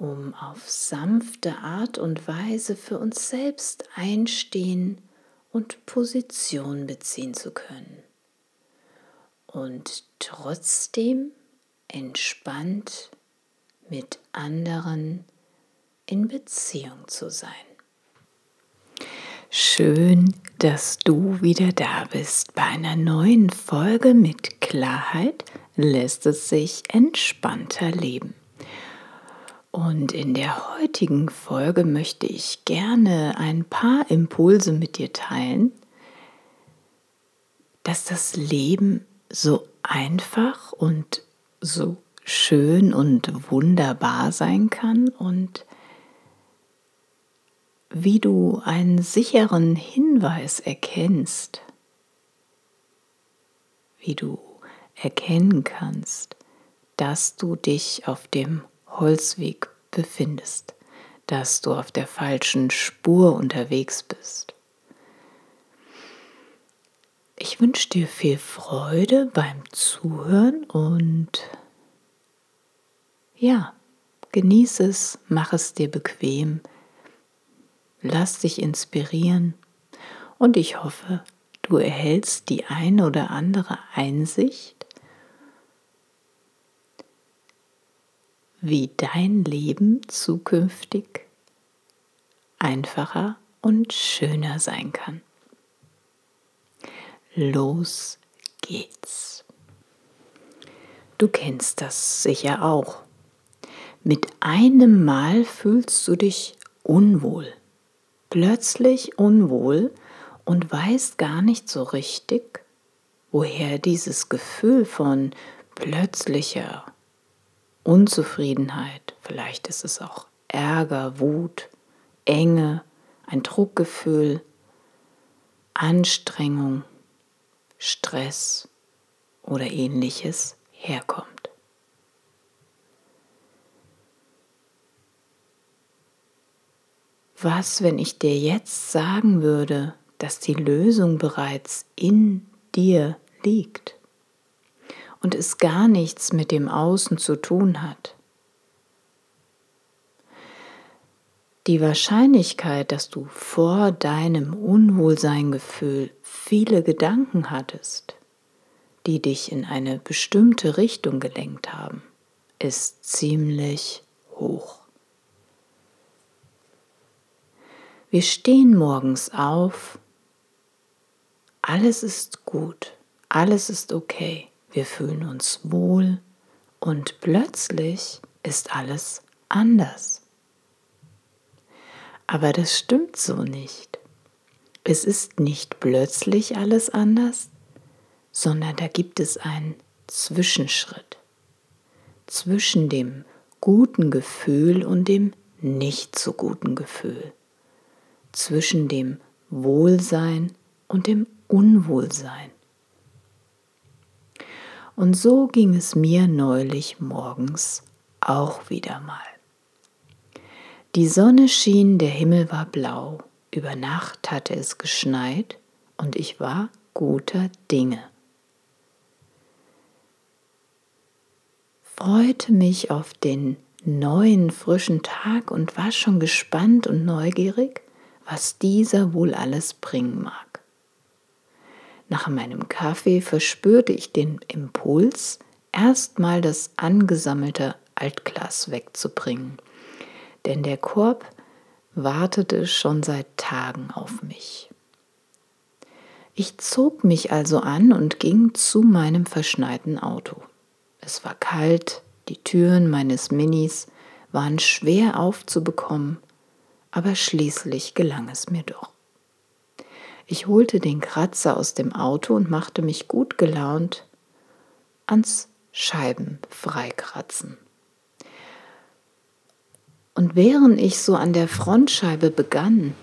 um auf sanfte Art und Weise für uns selbst einstehen und Position beziehen zu können. Und trotzdem entspannt mit anderen in Beziehung zu sein. Schön, dass du wieder da bist. Bei einer neuen Folge mit Klarheit lässt es sich entspannter leben. Und in der heutigen Folge möchte ich gerne ein paar Impulse mit dir teilen, dass das Leben so einfach und so schön und wunderbar sein kann und wie du einen sicheren Hinweis erkennst, wie du erkennen kannst, dass du dich auf dem Holzweg befindest, dass du auf der falschen Spur unterwegs bist. Ich wünsche dir viel Freude beim Zuhören und ja, genieße es, mach es dir bequem, lass dich inspirieren und ich hoffe, du erhältst die ein oder andere Einsicht wie dein Leben zukünftig einfacher und schöner sein kann. Los geht's. Du kennst das sicher auch. Mit einem Mal fühlst du dich unwohl, plötzlich unwohl und weißt gar nicht so richtig, woher dieses Gefühl von plötzlicher Unzufriedenheit, vielleicht ist es auch Ärger, Wut, Enge, ein Druckgefühl, Anstrengung, Stress oder ähnliches herkommt. Was, wenn ich dir jetzt sagen würde, dass die Lösung bereits in dir liegt? Und es gar nichts mit dem Außen zu tun hat. Die Wahrscheinlichkeit, dass du vor deinem Unwohlseingefühl viele Gedanken hattest, die dich in eine bestimmte Richtung gelenkt haben, ist ziemlich hoch. Wir stehen morgens auf, alles ist gut, alles ist okay wir fühlen uns wohl und plötzlich ist alles anders. Aber das stimmt so nicht. Es ist nicht plötzlich alles anders, sondern da gibt es einen Zwischenschritt zwischen dem guten Gefühl und dem nicht so guten Gefühl, zwischen dem Wohlsein und dem Unwohlsein. Und so ging es mir neulich morgens auch wieder mal. Die Sonne schien, der Himmel war blau, über Nacht hatte es geschneit und ich war guter Dinge. Freute mich auf den neuen frischen Tag und war schon gespannt und neugierig, was dieser wohl alles bringen mag. Nach meinem Kaffee verspürte ich den Impuls, erstmal das angesammelte Altglas wegzubringen, denn der Korb wartete schon seit Tagen auf mich. Ich zog mich also an und ging zu meinem verschneiten Auto. Es war kalt, die Türen meines Minis waren schwer aufzubekommen, aber schließlich gelang es mir doch. Ich holte den Kratzer aus dem Auto und machte mich gut gelaunt ans Scheiben freikratzen. Und während ich so an der Frontscheibe begann,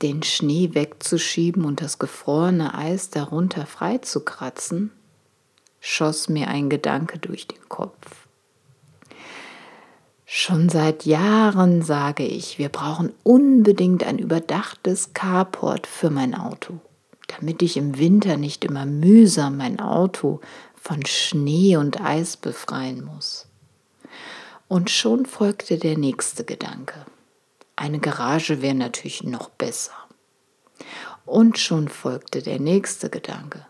den Schnee wegzuschieben und das gefrorene Eis darunter freizukratzen, schoss mir ein Gedanke durch den Kopf. Schon seit Jahren sage ich, wir brauchen unbedingt ein überdachtes Carport für mein Auto, damit ich im Winter nicht immer mühsam mein Auto von Schnee und Eis befreien muss. Und schon folgte der nächste Gedanke. Eine Garage wäre natürlich noch besser. Und schon folgte der nächste Gedanke.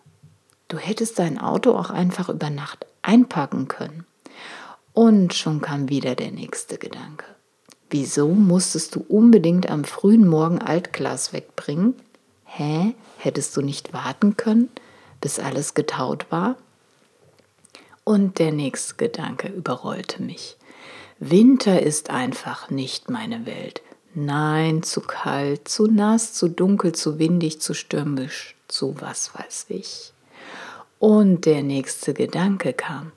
Du hättest dein Auto auch einfach über Nacht einpacken können. Und schon kam wieder der nächste Gedanke. Wieso musstest du unbedingt am frühen Morgen Altglas wegbringen? Hä? Hättest du nicht warten können, bis alles getaut war? Und der nächste Gedanke überrollte mich. Winter ist einfach nicht meine Welt. Nein, zu kalt, zu nass, zu dunkel, zu windig, zu stürmisch, zu was weiß ich. Und der nächste Gedanke kam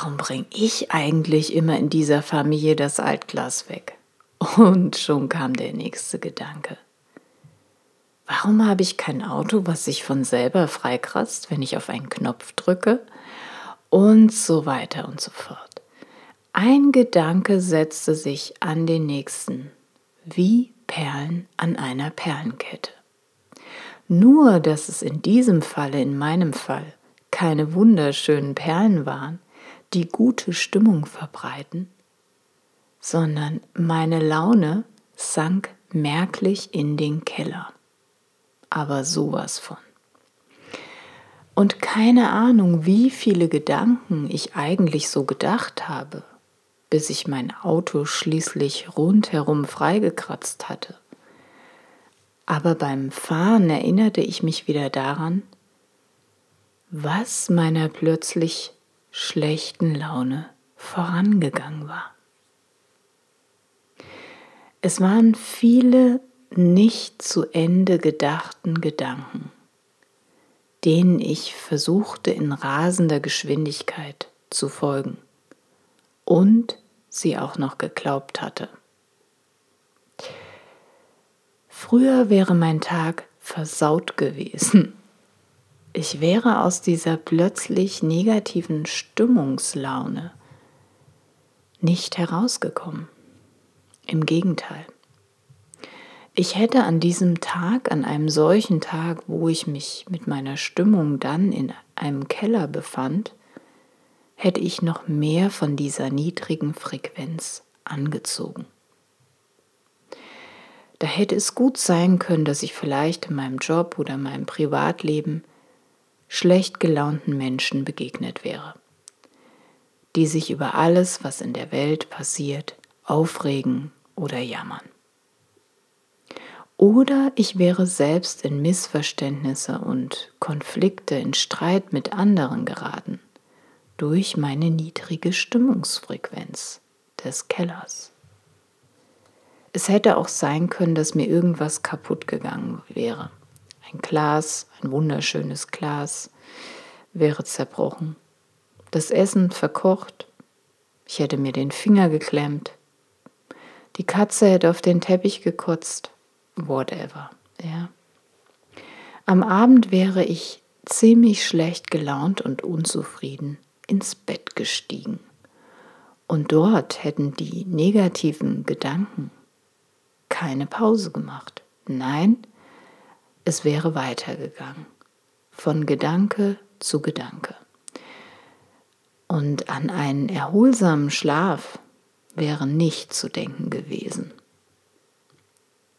warum bringe ich eigentlich immer in dieser Familie das Altglas weg? Und schon kam der nächste Gedanke. Warum habe ich kein Auto, was sich von selber freikratzt, wenn ich auf einen Knopf drücke? Und so weiter und so fort. Ein Gedanke setzte sich an den nächsten, wie Perlen an einer Perlenkette. Nur, dass es in diesem Falle, in meinem Fall, keine wunderschönen Perlen waren, die gute Stimmung verbreiten, sondern meine Laune sank merklich in den Keller. Aber sowas von. Und keine Ahnung, wie viele Gedanken ich eigentlich so gedacht habe, bis ich mein Auto schließlich rundherum freigekratzt hatte. Aber beim Fahren erinnerte ich mich wieder daran, was meiner plötzlich schlechten Laune vorangegangen war. Es waren viele nicht zu Ende gedachten Gedanken, denen ich versuchte in rasender Geschwindigkeit zu folgen und sie auch noch geglaubt hatte. Früher wäre mein Tag versaut gewesen ich wäre aus dieser plötzlich negativen Stimmungslaune nicht herausgekommen. Im Gegenteil. Ich hätte an diesem Tag, an einem solchen Tag, wo ich mich mit meiner Stimmung dann in einem Keller befand, hätte ich noch mehr von dieser niedrigen Frequenz angezogen. Da hätte es gut sein können, dass ich vielleicht in meinem Job oder meinem Privatleben schlecht gelaunten Menschen begegnet wäre, die sich über alles, was in der Welt passiert, aufregen oder jammern. Oder ich wäre selbst in Missverständnisse und Konflikte, in Streit mit anderen geraten, durch meine niedrige Stimmungsfrequenz des Kellers. Es hätte auch sein können, dass mir irgendwas kaputt gegangen wäre. Ein Glas, ein wunderschönes Glas, wäre zerbrochen. Das Essen verkocht. Ich hätte mir den Finger geklemmt. Die Katze hätte auf den Teppich gekotzt. Whatever. Ja. Am Abend wäre ich ziemlich schlecht gelaunt und unzufrieden ins Bett gestiegen. Und dort hätten die negativen Gedanken keine Pause gemacht. Nein, es wäre weitergegangen, von Gedanke zu Gedanke. Und an einen erholsamen Schlaf wäre nicht zu denken gewesen.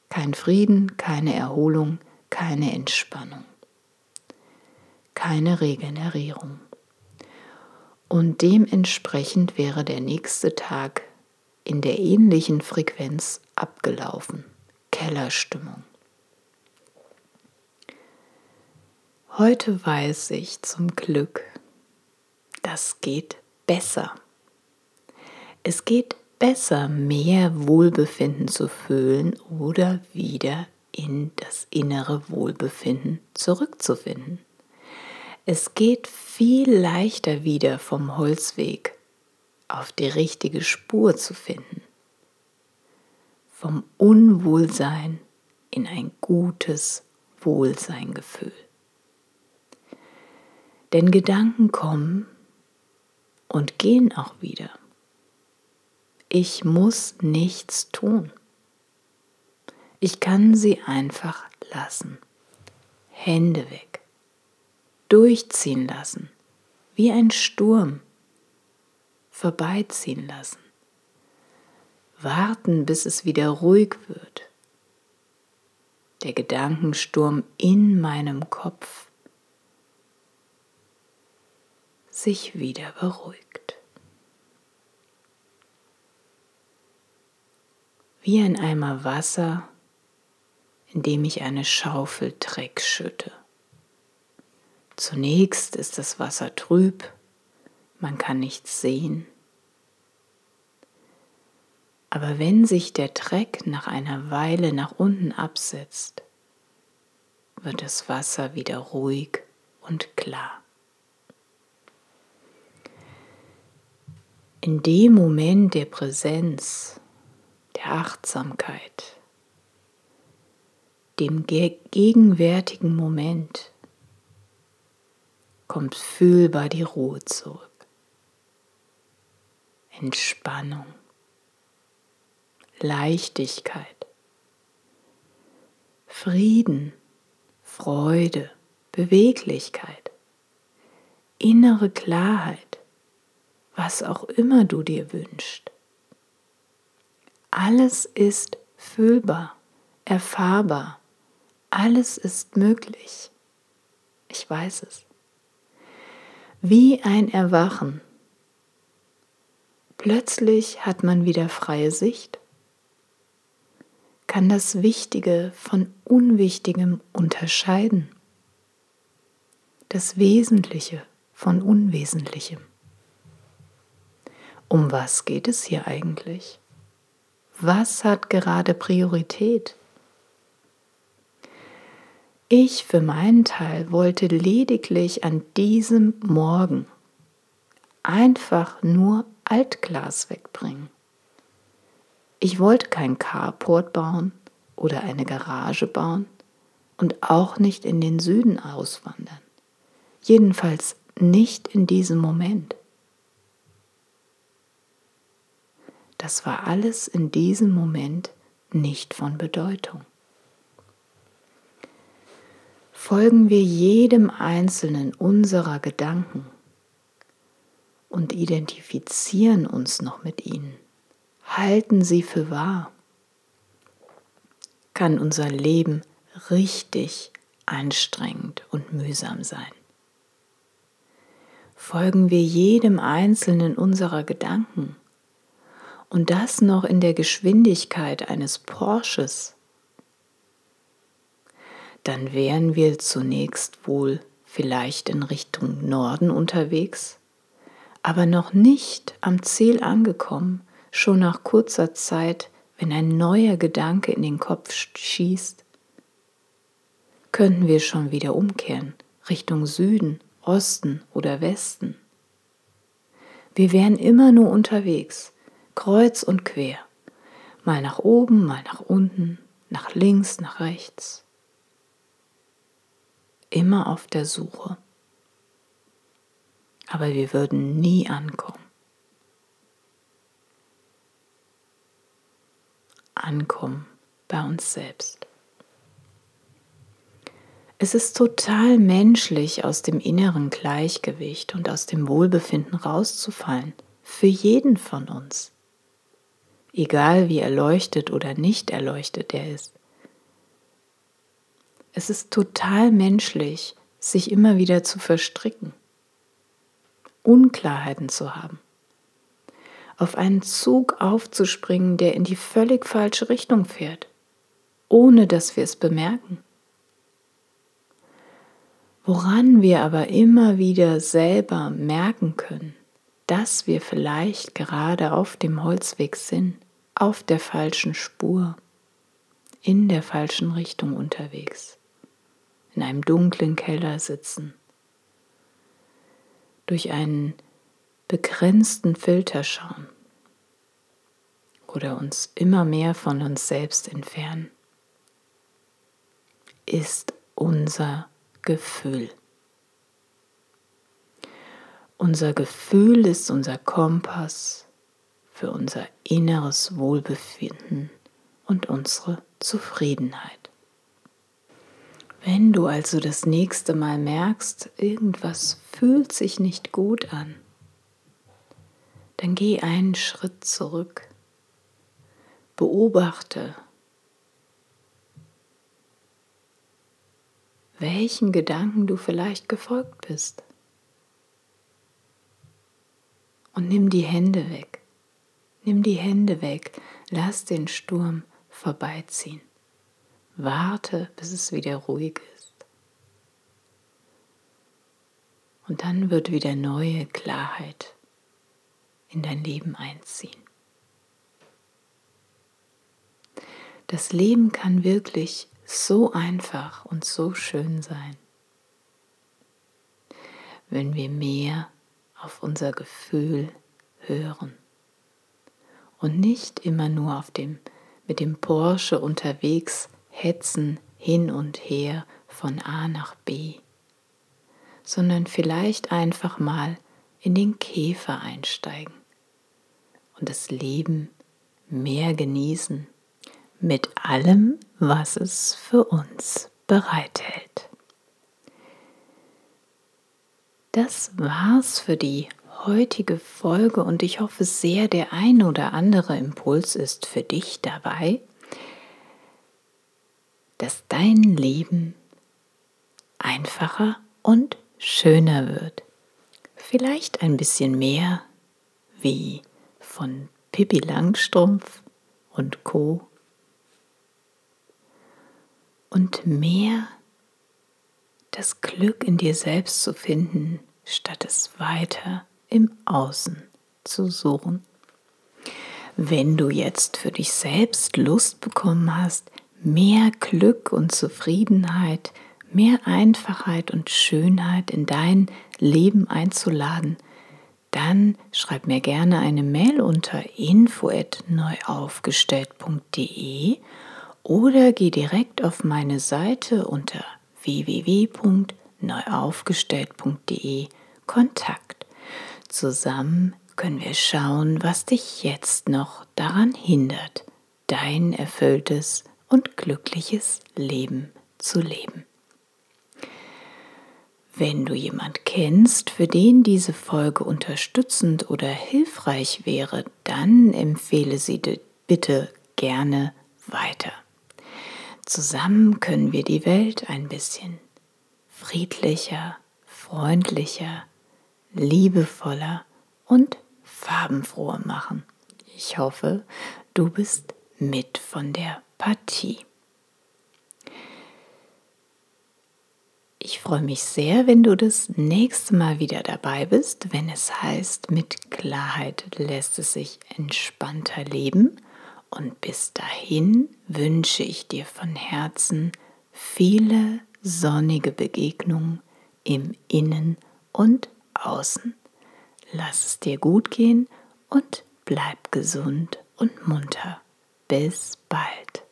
Kein Frieden, keine Erholung, keine Entspannung, keine Regenerierung. Und dementsprechend wäre der nächste Tag in der ähnlichen Frequenz abgelaufen. Kellerstimmung. Heute weiß ich zum Glück, das geht besser. Es geht besser, mehr Wohlbefinden zu fühlen oder wieder in das innere Wohlbefinden zurückzufinden. Es geht viel leichter wieder vom Holzweg auf die richtige Spur zu finden. Vom Unwohlsein in ein gutes Wohlseingefühl. Denn Gedanken kommen und gehen auch wieder. Ich muss nichts tun. Ich kann sie einfach lassen. Hände weg. Durchziehen lassen. Wie ein Sturm. Vorbeiziehen lassen. Warten, bis es wieder ruhig wird. Der Gedankensturm in meinem Kopf sich wieder beruhigt. Wie ein Eimer Wasser, in dem ich eine Schaufel Dreck schütte. Zunächst ist das Wasser trüb, man kann nichts sehen. Aber wenn sich der Dreck nach einer Weile nach unten absetzt, wird das Wasser wieder ruhig und klar. In dem Moment der Präsenz, der Achtsamkeit, dem gegenwärtigen Moment, kommt fühlbar die Ruhe zurück. Entspannung, Leichtigkeit, Frieden, Freude, Beweglichkeit, innere Klarheit was auch immer du dir wünschst. Alles ist fühlbar, erfahrbar, alles ist möglich. Ich weiß es. Wie ein Erwachen. Plötzlich hat man wieder freie Sicht, kann das Wichtige von Unwichtigem unterscheiden, das Wesentliche von Unwesentlichem. Um was geht es hier eigentlich? Was hat gerade Priorität? Ich für meinen Teil wollte lediglich an diesem Morgen einfach nur Altglas wegbringen. Ich wollte kein Carport bauen oder eine Garage bauen und auch nicht in den Süden auswandern. Jedenfalls nicht in diesem Moment. Das war alles in diesem Moment nicht von Bedeutung. Folgen wir jedem einzelnen unserer Gedanken und identifizieren uns noch mit ihnen, halten sie für wahr, kann unser Leben richtig anstrengend und mühsam sein. Folgen wir jedem einzelnen unserer Gedanken und das noch in der Geschwindigkeit eines Porsches, dann wären wir zunächst wohl vielleicht in Richtung Norden unterwegs, aber noch nicht am Ziel angekommen, schon nach kurzer Zeit, wenn ein neuer Gedanke in den Kopf schießt, könnten wir schon wieder umkehren, Richtung Süden, Osten oder Westen. Wir wären immer nur unterwegs, kreuz und quer, mal nach oben, mal nach unten, nach links, nach rechts. Immer auf der Suche. Aber wir würden nie ankommen. Ankommen bei uns selbst. Es ist total menschlich, aus dem inneren Gleichgewicht und aus dem Wohlbefinden rauszufallen, für jeden von uns egal wie erleuchtet oder nicht erleuchtet er ist. Es ist total menschlich, sich immer wieder zu verstricken, Unklarheiten zu haben, auf einen Zug aufzuspringen, der in die völlig falsche Richtung fährt, ohne dass wir es bemerken. Woran wir aber immer wieder selber merken können, dass wir vielleicht gerade auf dem Holzweg sind, auf der falschen Spur, in der falschen Richtung unterwegs, in einem dunklen Keller sitzen, durch einen begrenzten Filter schauen oder uns immer mehr von uns selbst entfernen, ist unser Gefühl. Unser Gefühl ist unser Kompass für unser inneres Wohlbefinden und unsere Zufriedenheit. Wenn du also das nächste Mal merkst, irgendwas fühlt sich nicht gut an, dann geh einen Schritt zurück. Beobachte, welchen Gedanken du vielleicht gefolgt bist. Und nimm die Hände weg. Nimm die Hände weg. Lass den Sturm vorbeiziehen. Warte, bis es wieder ruhig ist. Und dann wird wieder neue Klarheit in dein Leben einziehen. Das Leben kann wirklich so einfach und so schön sein, wenn wir mehr auf unser Gefühl hören und nicht immer nur auf dem, mit dem Porsche unterwegs hetzen hin und her von A nach B, sondern vielleicht einfach mal in den Käfer einsteigen und das Leben mehr genießen mit allem, was es für uns bereithält. Das war's für die heutige Folge und ich hoffe sehr, der ein oder andere Impuls ist für dich dabei, dass dein Leben einfacher und schöner wird. Vielleicht ein bisschen mehr wie von Pippi Langstrumpf und Co. Und mehr das Glück in dir selbst zu finden, statt es weiter im Außen zu suchen. Wenn du jetzt für dich selbst Lust bekommen hast, mehr Glück und Zufriedenheit, mehr Einfachheit und Schönheit in dein Leben einzuladen, dann schreib mir gerne eine Mail unter info@neuaufgestellt.de oder geh direkt auf meine Seite unter www.neuaufgestellt.de Kontakt. Zusammen können wir schauen, was dich jetzt noch daran hindert, dein erfülltes und glückliches Leben zu leben. Wenn du jemand kennst, für den diese Folge unterstützend oder hilfreich wäre, dann empfehle sie bitte gerne weiter. Zusammen können wir die Welt ein bisschen friedlicher, freundlicher, liebevoller und farbenfroher machen. Ich hoffe, du bist mit von der Partie. Ich freue mich sehr, wenn du das nächste Mal wieder dabei bist, wenn es heißt, mit Klarheit lässt es sich entspannter leben. Und bis dahin wünsche ich dir von Herzen viele sonnige Begegnungen im Innen und Außen. Lass es dir gut gehen und bleib gesund und munter. Bis bald.